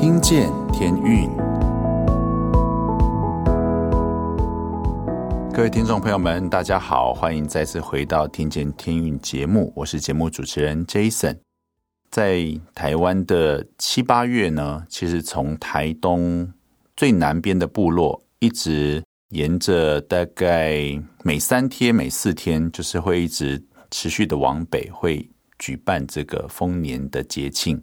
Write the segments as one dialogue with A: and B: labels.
A: 听见天运，各位听众朋友们，大家好，欢迎再次回到《听见天运》节目，我是节目主持人 Jason。在台湾的七八月呢，其实从台东最南边的部落，一直沿着大概每三天、每四天，就是会一直持续的往北会。举办这个丰年的节庆，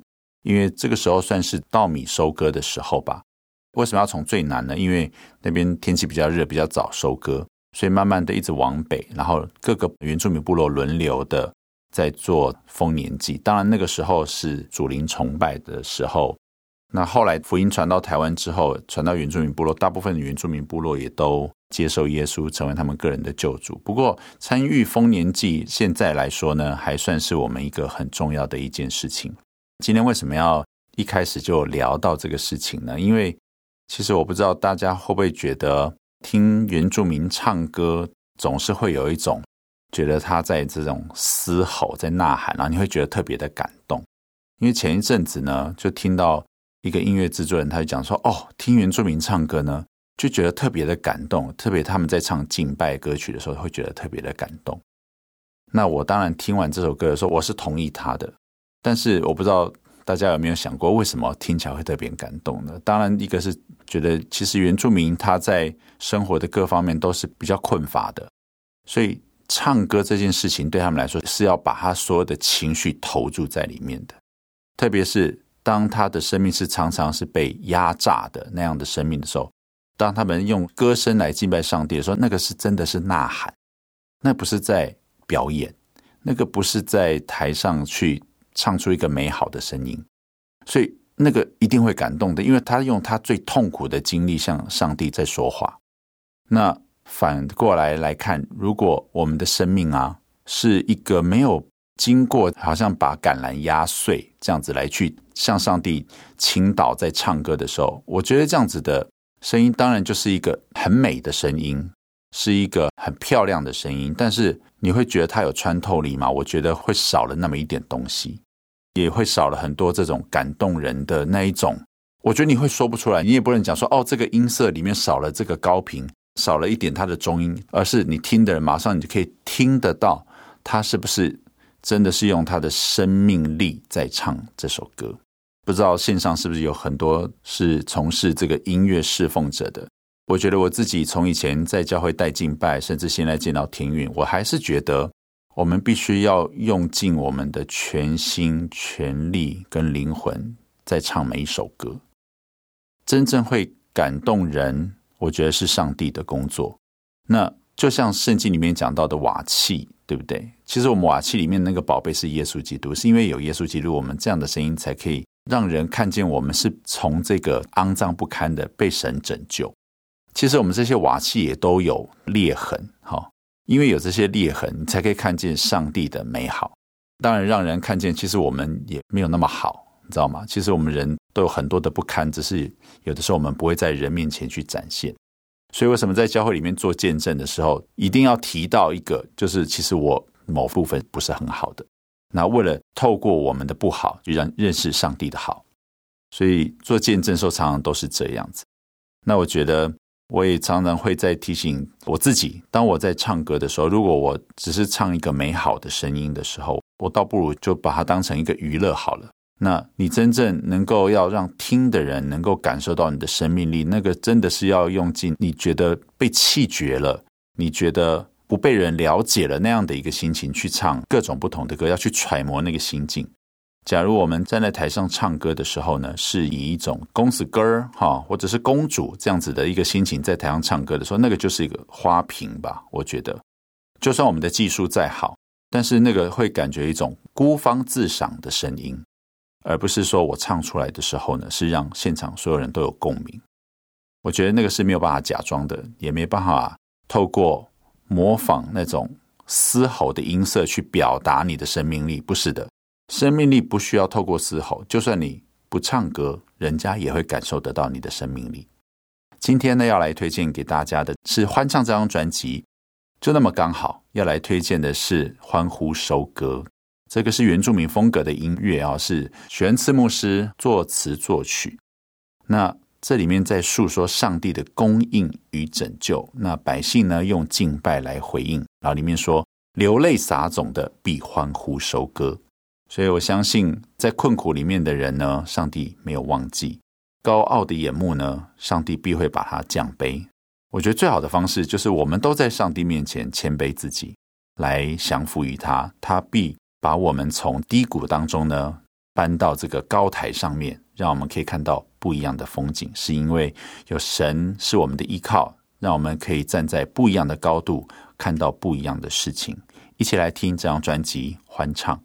A: 因为这个时候算是稻米收割的时候吧。为什么要从最南呢？因为那边天气比较热，比较早收割，所以慢慢的一直往北，然后各个原住民部落轮流的在做丰年祭。当然那个时候是祖灵崇拜的时候。那后来福音传到台湾之后，传到原住民部落，大部分的原住民部落也都接受耶稣，成为他们个人的救主。不过，参与丰年祭现在来说呢，还算是我们一个很重要的一件事情。今天为什么要一开始就聊到这个事情呢？因为其实我不知道大家会不会觉得听原住民唱歌，总是会有一种觉得他在这种嘶吼、在呐喊，然后你会觉得特别的感动。因为前一阵子呢，就听到。一个音乐制作人，他就讲说：“哦，听原住民唱歌呢，就觉得特别的感动。特别他们在唱敬拜歌曲的时候，会觉得特别的感动。那我当然听完这首歌的时候，我是同意他的。但是我不知道大家有没有想过，为什么听起来会特别感动呢？当然，一个是觉得其实原住民他在生活的各方面都是比较困乏的，所以唱歌这件事情对他们来说是要把他所有的情绪投注在里面的，特别是。”当他的生命是常常是被压榨的那样的生命的时候，当他们用歌声来敬拜上帝的时候，那个是真的是呐喊，那不是在表演，那个不是在台上去唱出一个美好的声音，所以那个一定会感动的，因为他用他最痛苦的经历向上帝在说话。那反过来来看，如果我们的生命啊是一个没有。经过好像把橄榄压碎这样子来去向上帝倾倒，在唱歌的时候，我觉得这样子的声音当然就是一个很美的声音，是一个很漂亮的声音。但是你会觉得它有穿透力吗？我觉得会少了那么一点东西，也会少了很多这种感动人的那一种。我觉得你会说不出来，你也不能讲说哦，这个音色里面少了这个高频，少了一点它的中音，而是你听的人马上你就可以听得到它是不是。真的是用他的生命力在唱这首歌，不知道线上是不是有很多是从事这个音乐侍奉者的？我觉得我自己从以前在教会带敬拜，甚至现在见到天运，我还是觉得我们必须要用尽我们的全心全力跟灵魂在唱每一首歌，真正会感动人，我觉得是上帝的工作。那就像圣经里面讲到的瓦器。对不对？其实我们瓦器里面那个宝贝是耶稣基督，是因为有耶稣基督，我们这样的声音才可以让人看见我们是从这个肮脏不堪的被神拯救。其实我们这些瓦器也都有裂痕，哈，因为有这些裂痕，你才可以看见上帝的美好。当然，让人看见，其实我们也没有那么好，你知道吗？其实我们人都有很多的不堪，只是有的时候我们不会在人面前去展现。所以，为什么在教会里面做见证的时候，一定要提到一个，就是其实我某部分不是很好的。那为了透过我们的不好，就让认识上帝的好。所以做见证的时候，常常都是这样子。那我觉得，我也常常会在提醒我自己，当我在唱歌的时候，如果我只是唱一个美好的声音的时候，我倒不如就把它当成一个娱乐好了。那你真正能够要让听的人能够感受到你的生命力，那个真的是要用尽你觉得被弃绝了，你觉得不被人了解了那样的一个心情去唱各种不同的歌，要去揣摩那个心境。假如我们站在台上唱歌的时候呢，是以一种公子哥儿哈，或者是公主这样子的一个心情在台上唱歌的时候，那个就是一个花瓶吧。我觉得，就算我们的技术再好，但是那个会感觉一种孤芳自赏的声音。而不是说我唱出来的时候呢，是让现场所有人都有共鸣。我觉得那个是没有办法假装的，也没办法透过模仿那种嘶吼的音色去表达你的生命力。不是的，生命力不需要透过嘶吼，就算你不唱歌，人家也会感受得到你的生命力。今天呢，要来推荐给大家的是欢唱这张专辑，就那么刚好要来推荐的是欢呼收割。这个是原住民风格的音乐啊，是许恩赐牧师作词作曲。
B: 那这里面在诉说上帝的供应与拯救。那百姓呢，用敬拜来回应。然后里面说，流泪撒种的必欢呼收割。所以我相信，在困苦里面的人呢，上帝没有忘记；高傲的眼目呢，上帝必会把他降卑。我觉得最好的方式就是，我们都在上帝面前谦卑自己，来降服于他，他必把我们从低谷当中呢，搬到这个高台上面，让我们可以看到不一样的风景。是因为有神是我们的依靠，让我们可以站在不一样的高度，看到不一样的事情。一起来听这张专辑，欢唱。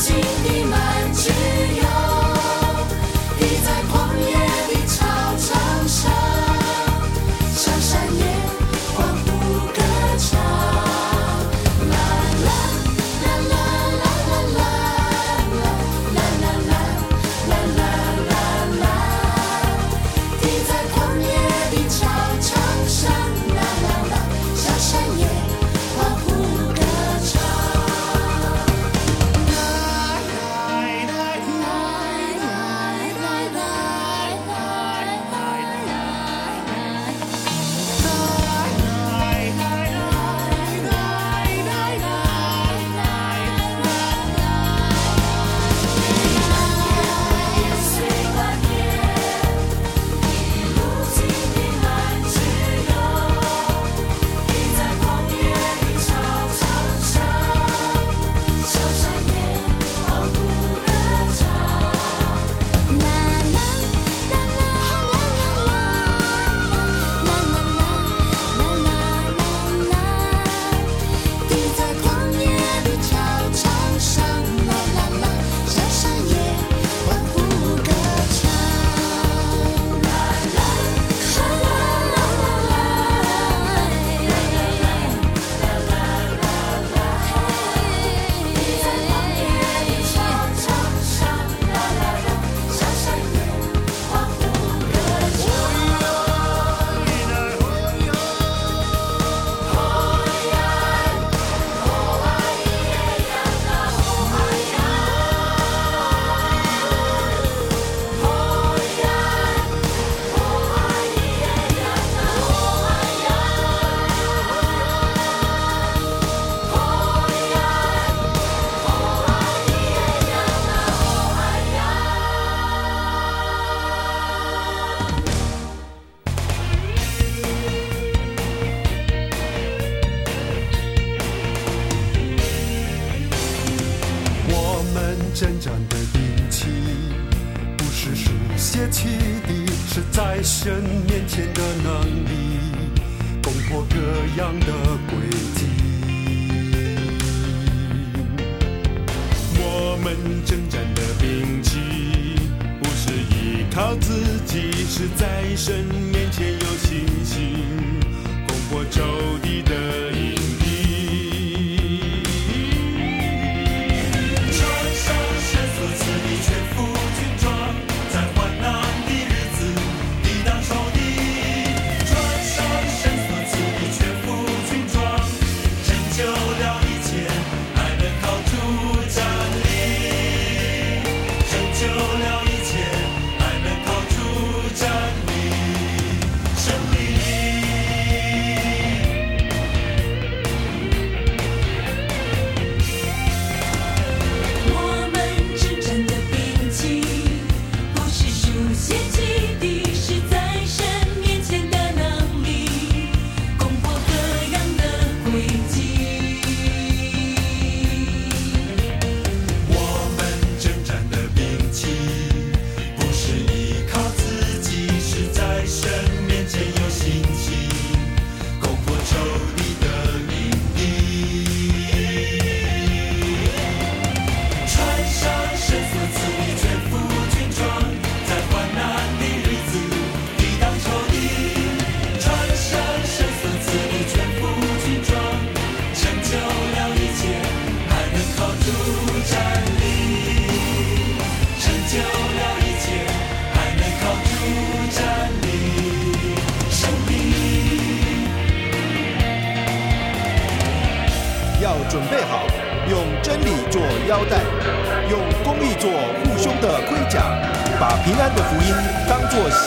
C: 请
B: 你。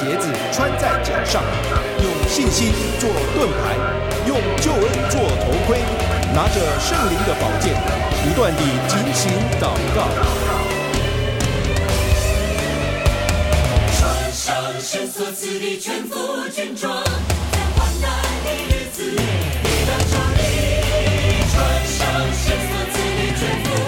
B: 鞋子穿在脚上，用信心做盾牌，用救恩做头盔，拿着圣灵的宝剑，不断地进行祷告。穿上神所赐的全
D: 副军装，在患难的日子抵挡仇敌。穿上神所赐的全副。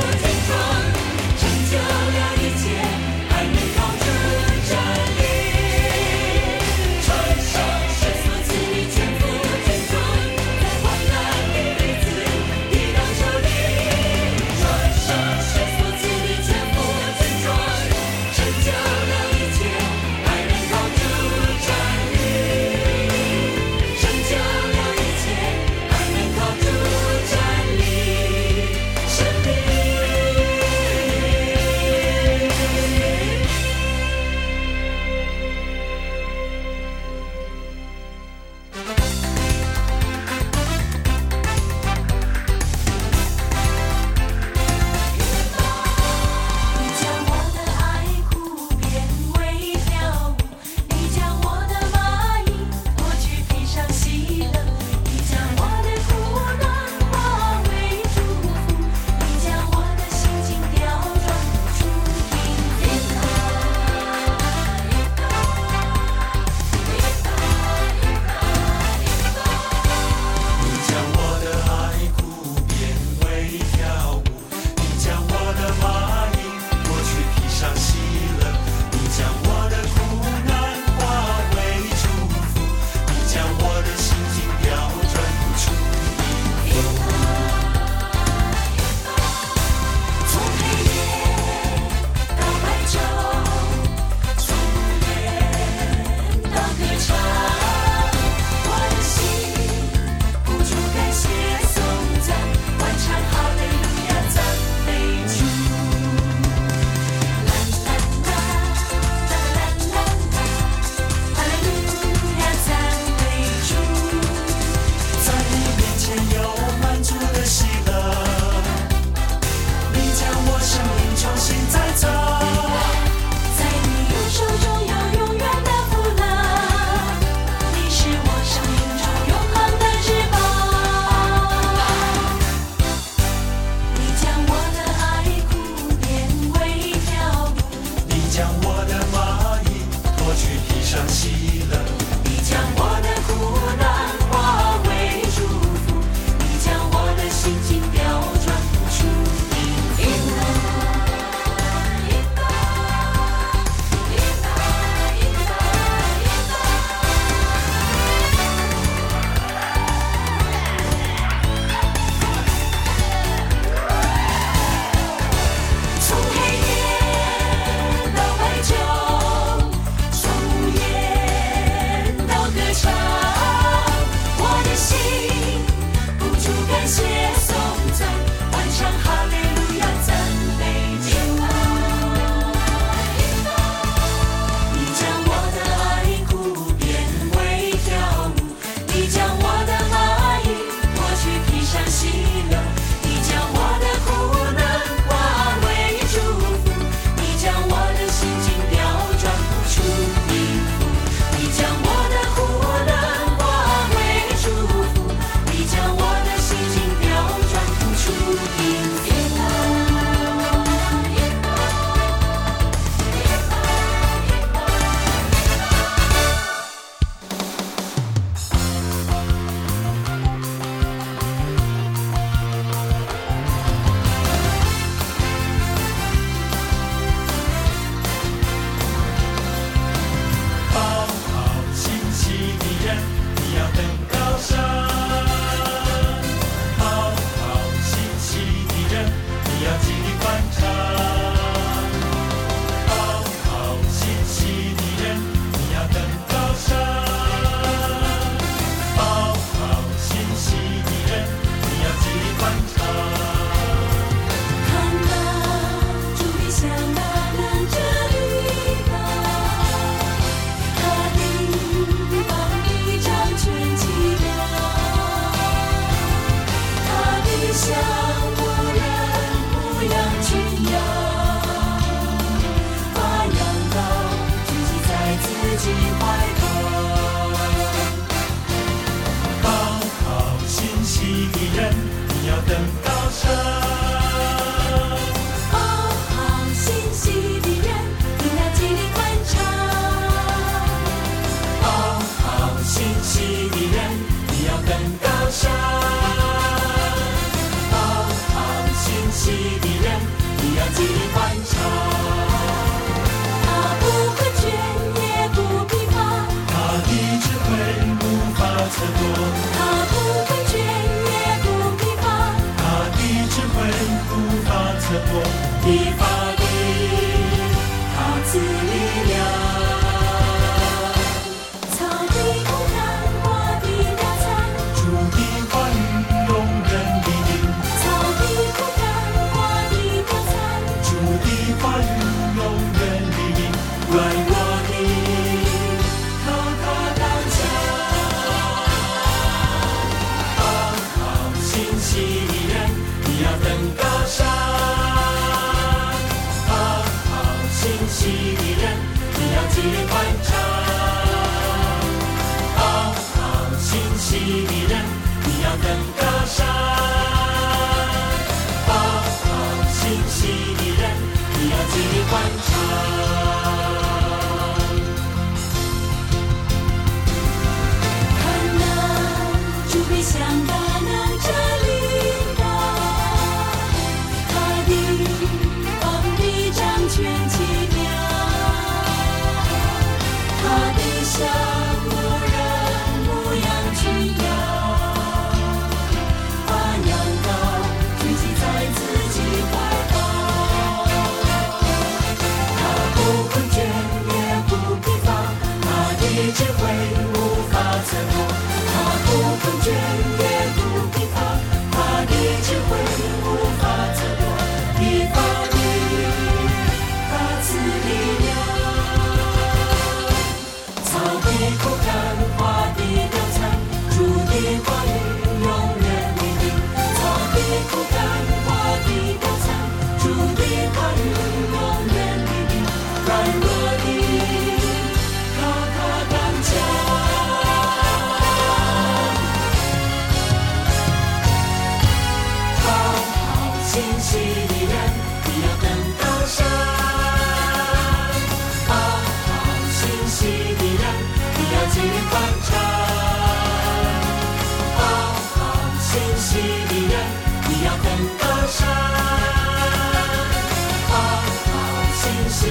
D: 西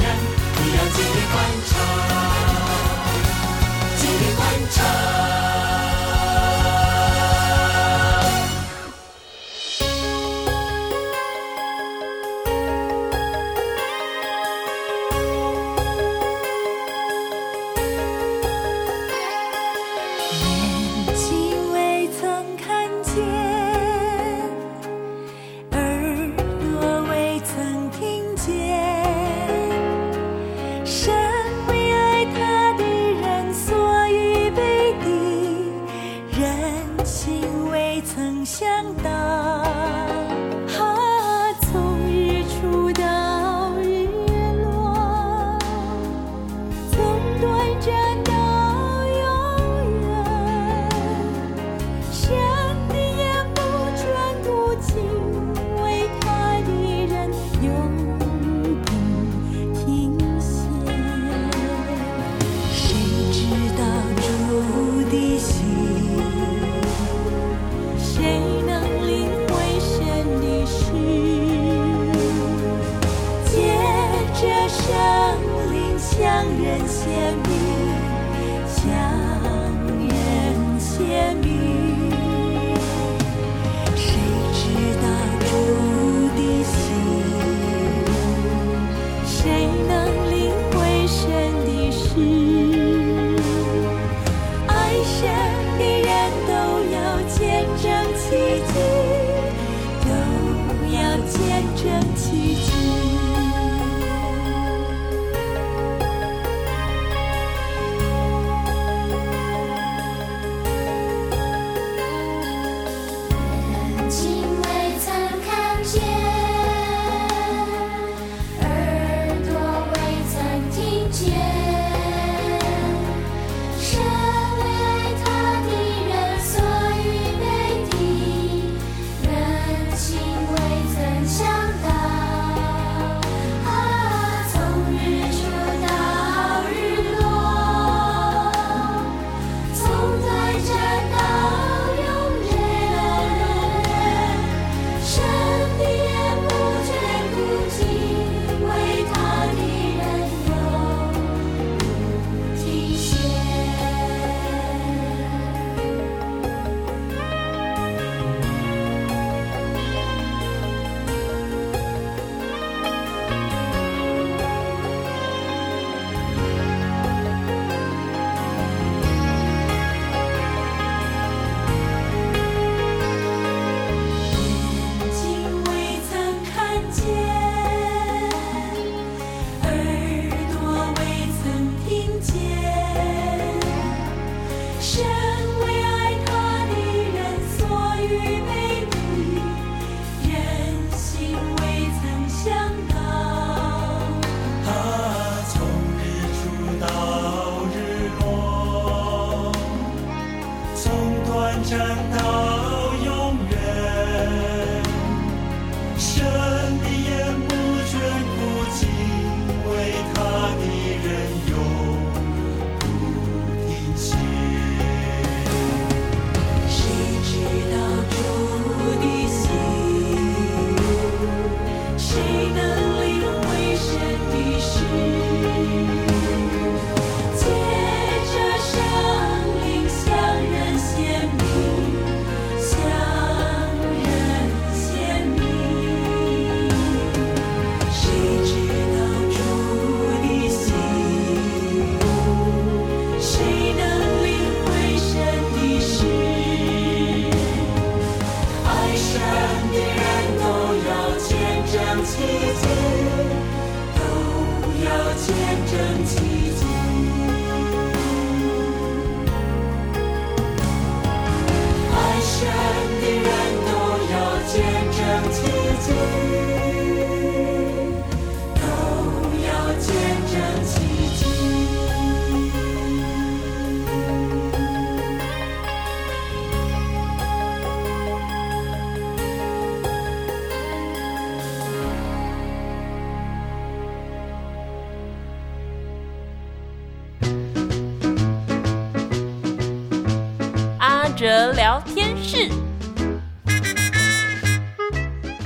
B: 南。聊天室。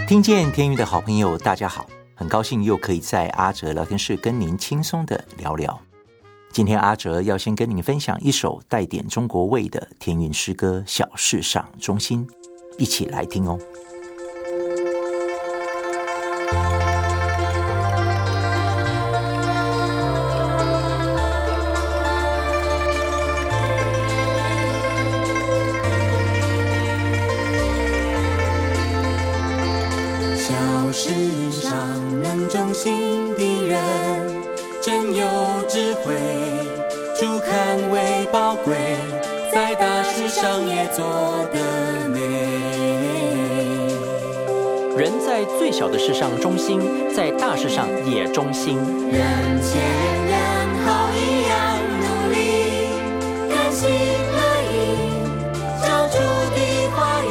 E: 听见天韵的好朋友，大家好，很高兴又可以在阿哲聊天室跟您轻松的聊聊。今天阿哲要先跟您分享一首带点中国味的天韵诗歌《小事上中心》，一起来听哦。
F: 上也忠心。
D: 人前人后一样努力，甘心乐意，照主的话语，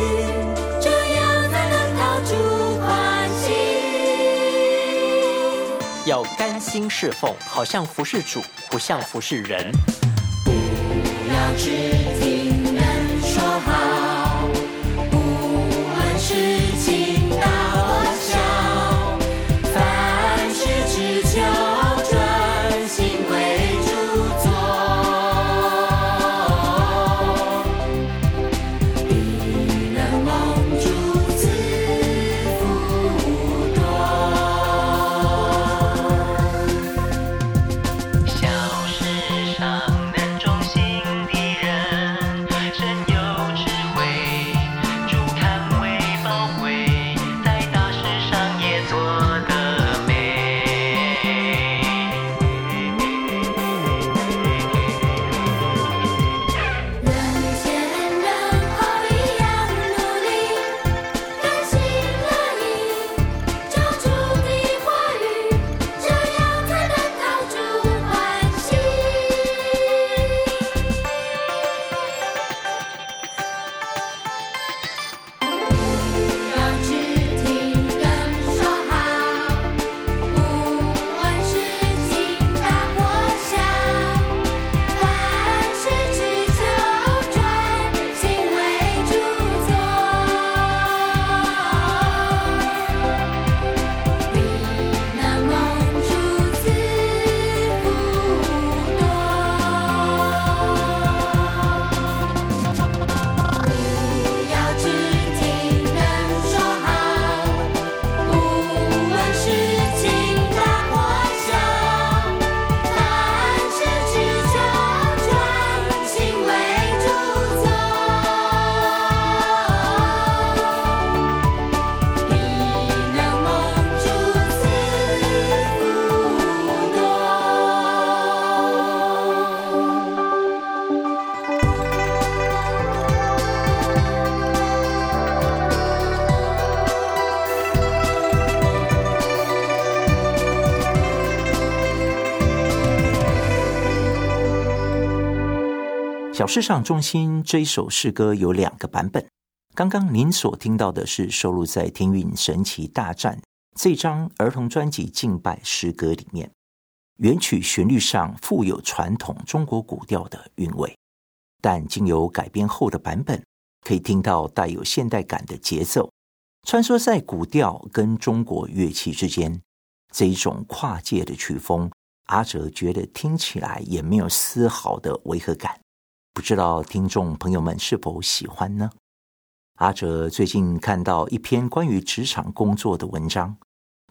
D: 这样才能讨主欢喜。
F: 要甘心侍奉，好像服侍主，不像服侍人。
D: 不要只听
E: 小事上忠心这一首诗歌有两个版本。刚刚您所听到的是收录在《天韵神奇大战》这张儿童专辑敬拜诗歌里面，原曲旋律上富有传统中国古调的韵味，但经由改编后的版本，可以听到带有现代感的节奏，穿梭在古调跟中国乐器之间，这一种跨界的曲风，阿哲觉得听起来也没有丝毫的违和感。不知道听众朋友们是否喜欢呢？阿哲最近看到一篇关于职场工作的文章，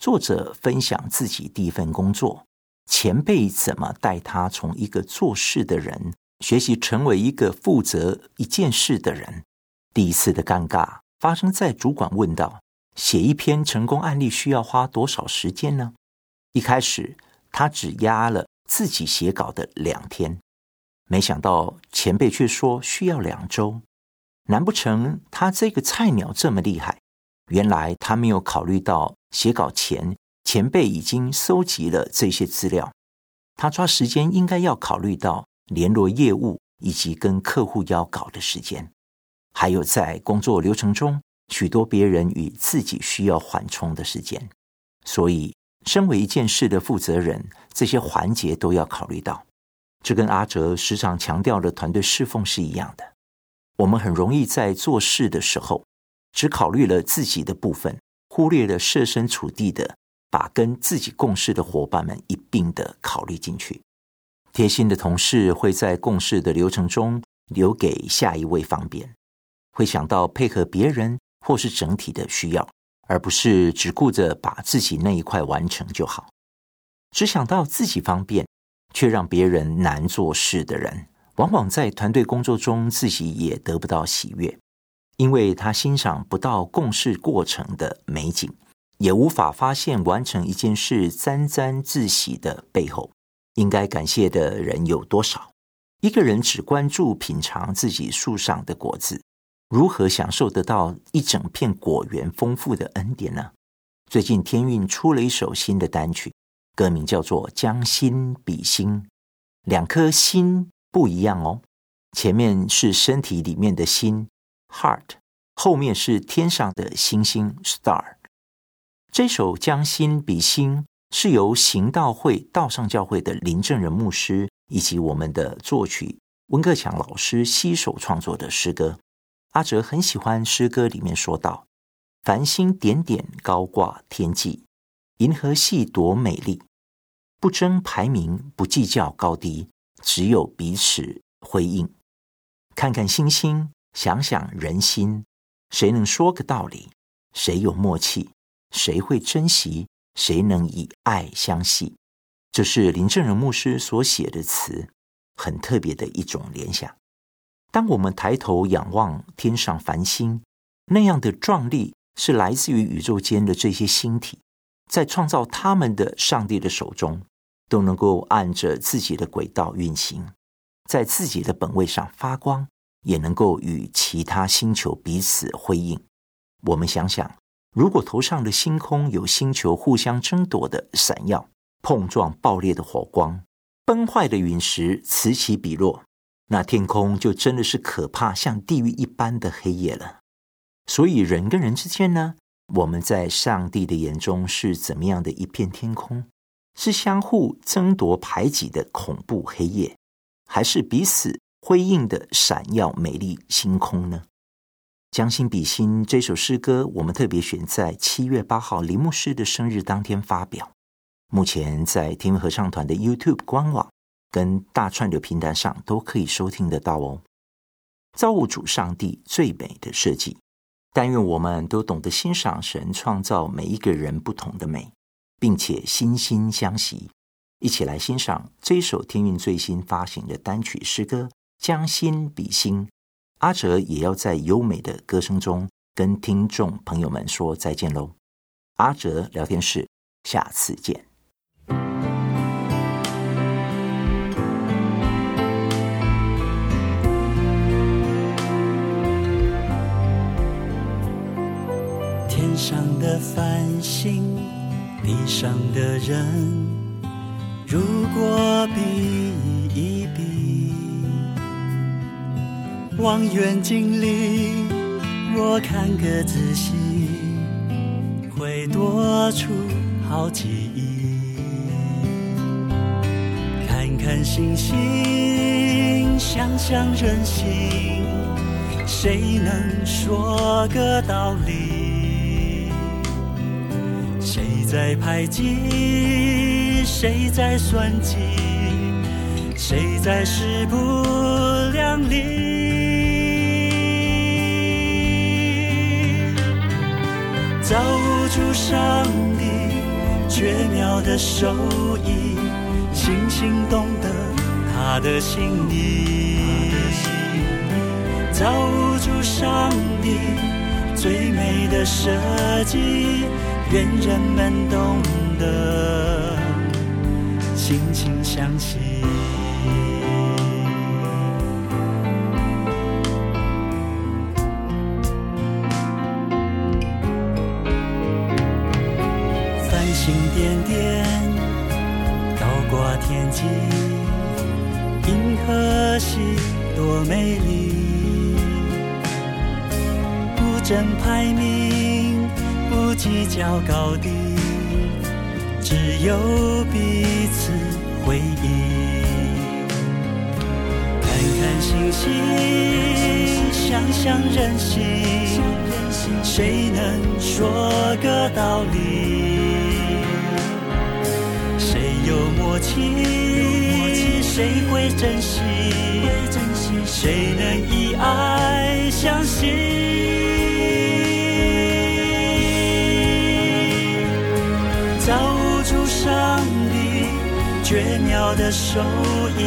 E: 作者分享自己第一份工作，前辈怎么带他从一个做事的人学习成为一个负责一件事的人。第一次的尴尬发生在主管问道：“写一篇成功案例需要花多少时间呢？”一开始他只压了自己写稿的两天。没想到前辈却说需要两周，难不成他这个菜鸟这么厉害？原来他没有考虑到写稿前前辈已经搜集了这些资料，他抓时间应该要考虑到联络业务以及跟客户要稿的时间，还有在工作流程中许多别人与自己需要缓冲的时间，所以身为一件事的负责人，这些环节都要考虑到。这跟阿哲时常强调的团队侍奉是一样的。我们很容易在做事的时候，只考虑了自己的部分，忽略了设身处地的把跟自己共事的伙伴们一并的考虑进去。贴心的同事会在共事的流程中留给下一位方便，会想到配合别人或是整体的需要，而不是只顾着把自己那一块完成就好。只想到自己方便，却让别人难做事的人，往往在团队工作中自己也得不到喜悦，因为他欣赏不到共事过程的美景，也无法发现完成一件事沾沾自喜的背后。应该感谢的人有多少？一个人只关注品尝自己树上的果子，如何享受得到一整片果园丰富的恩典呢？最近天韵出了一首新的单曲，歌名叫做《将心比心》，两颗心不一样哦。前面是身体里面的心 （heart），后面是天上的星星 （star）。这首《将心比心》。是由行道会道上教会的林正仁牧师以及我们的作曲温克强老师携手创作的诗歌。阿哲很喜欢诗歌里面说道：“繁星点点高挂天际，银河系多美丽，不争排名，不计较高低，只有彼此回应。看看星星，想想人心，谁能说个道理？谁有默契？谁会珍惜？”谁能以爱相系？这是林正仁牧师所写的词，很特别的一种联想。当我们抬头仰望天上繁星，那样的壮丽是来自于宇宙间的这些星体，在创造他们的上帝的手中，都能够按着自己的轨道运行，在自己的本位上发光，也能够与其他星球彼此辉映。我们想想。如果头上的星空有星球互相争夺的闪耀、碰撞、爆裂的火光，崩坏的陨石此起彼落，那天空就真的是可怕，像地狱一般的黑夜了。所以人跟人之间呢，我们在上帝的眼中是怎么样的一片天空？是相互争夺、排挤的恐怖黑夜，还是彼此辉映的闪耀美丽星空呢？将心比心这首诗歌，我们特别选在七月八号林牧师的生日当天发表。目前在天韵合唱团的 YouTube 官网跟大串流平台上都可以收听得到哦。造物主上帝最美的设计，但愿我们都懂得欣赏神创造每一个人不同的美，并且心心相惜。一起来欣赏这首天韵最新发行的单曲诗歌《将心比心》。阿哲也要在优美的歌声中跟听众朋友们说再见喽。阿哲聊天室，下次见。
B: 天上的繁星，地上的人，如果比一比。望远镜里，若看个仔细，会多出好几亿。看看星星，想想人心，谁能说个道理？谁在排挤？谁在算计？谁在势不两立？造物主上帝绝妙的手艺，星星懂得他的心意。造物主上帝最美的设计，愿人们懂得，心心相惜。星点点高挂天际，银河系多美丽。古镇排名，不计较高低，只有彼此回忆。看看星星。想想人心，谁能说个道理？谁有默契？谁会珍惜？谁能以爱相信？绝妙的手艺，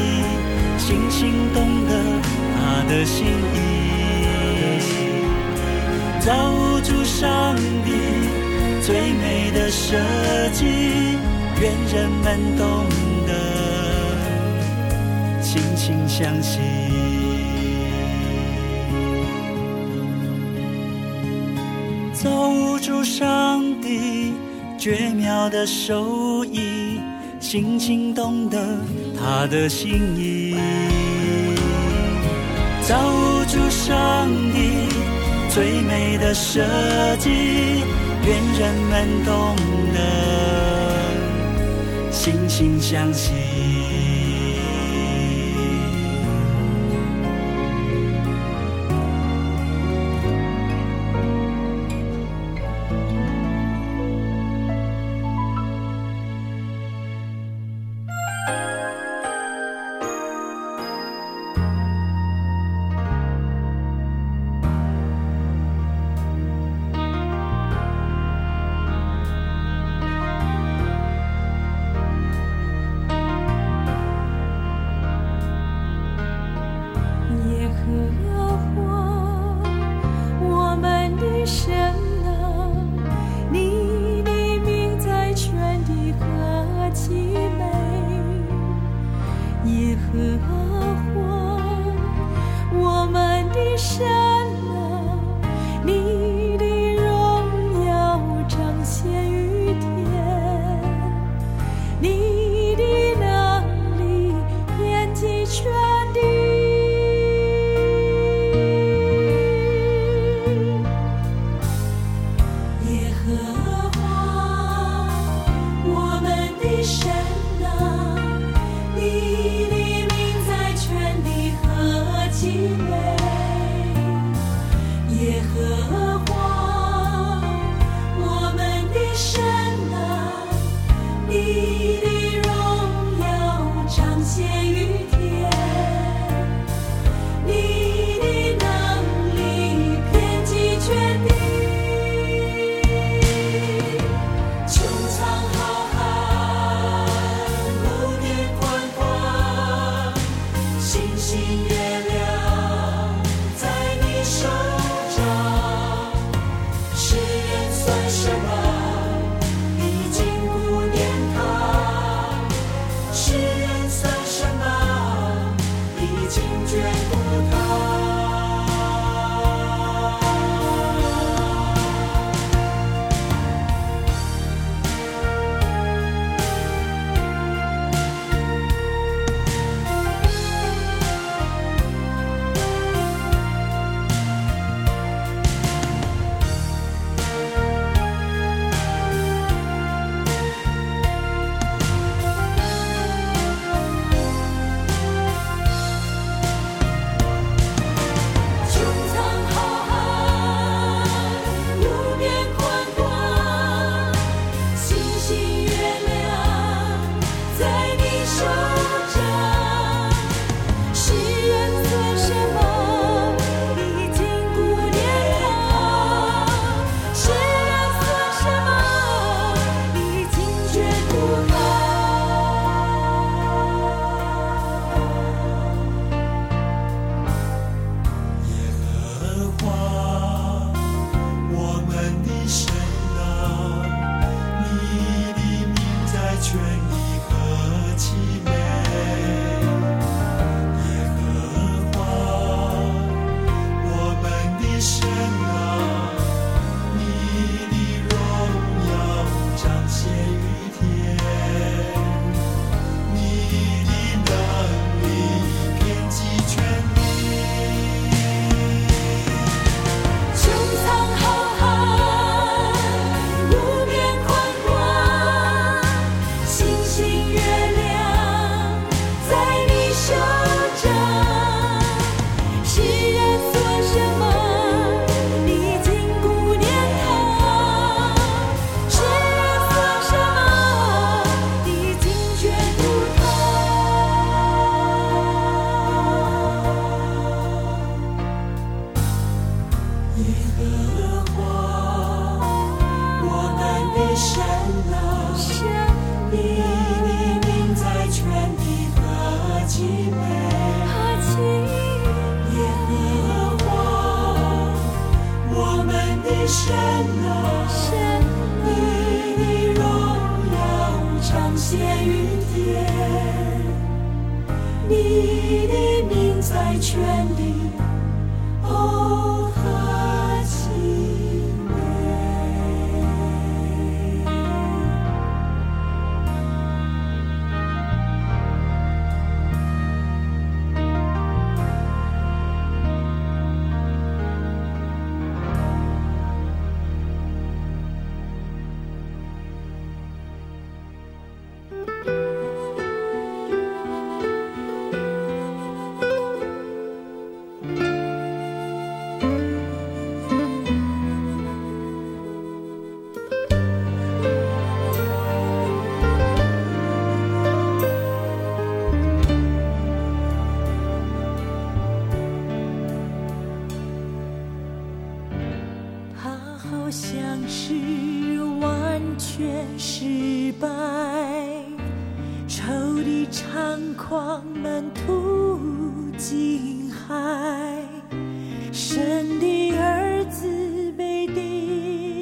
B: 星星懂得他的心意。造物主上帝最美的设计，愿人们懂得，轻轻相信。造物主上帝绝妙的手艺，静静懂得他的心意。造物主上帝。最美的设计，愿人们懂得，心心相惜。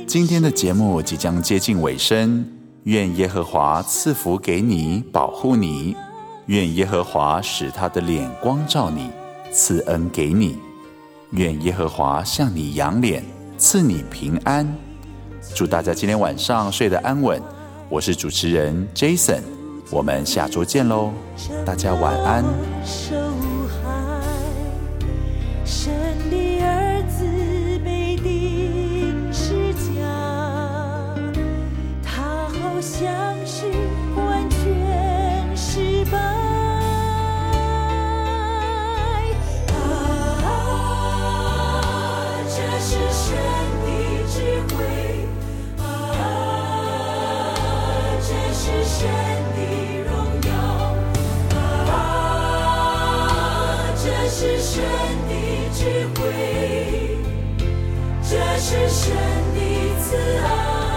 A: 今天的节目即将接近尾声，愿耶和华赐福给你，保护你；愿耶和华使他的脸光照你，赐恩给你；愿耶和华向你扬脸，赐你平安。祝大家今天晚上睡得安稳。我是主持人 Jason，我们下周见喽，大家晚安。
D: 是神的智慧，这是神的慈爱。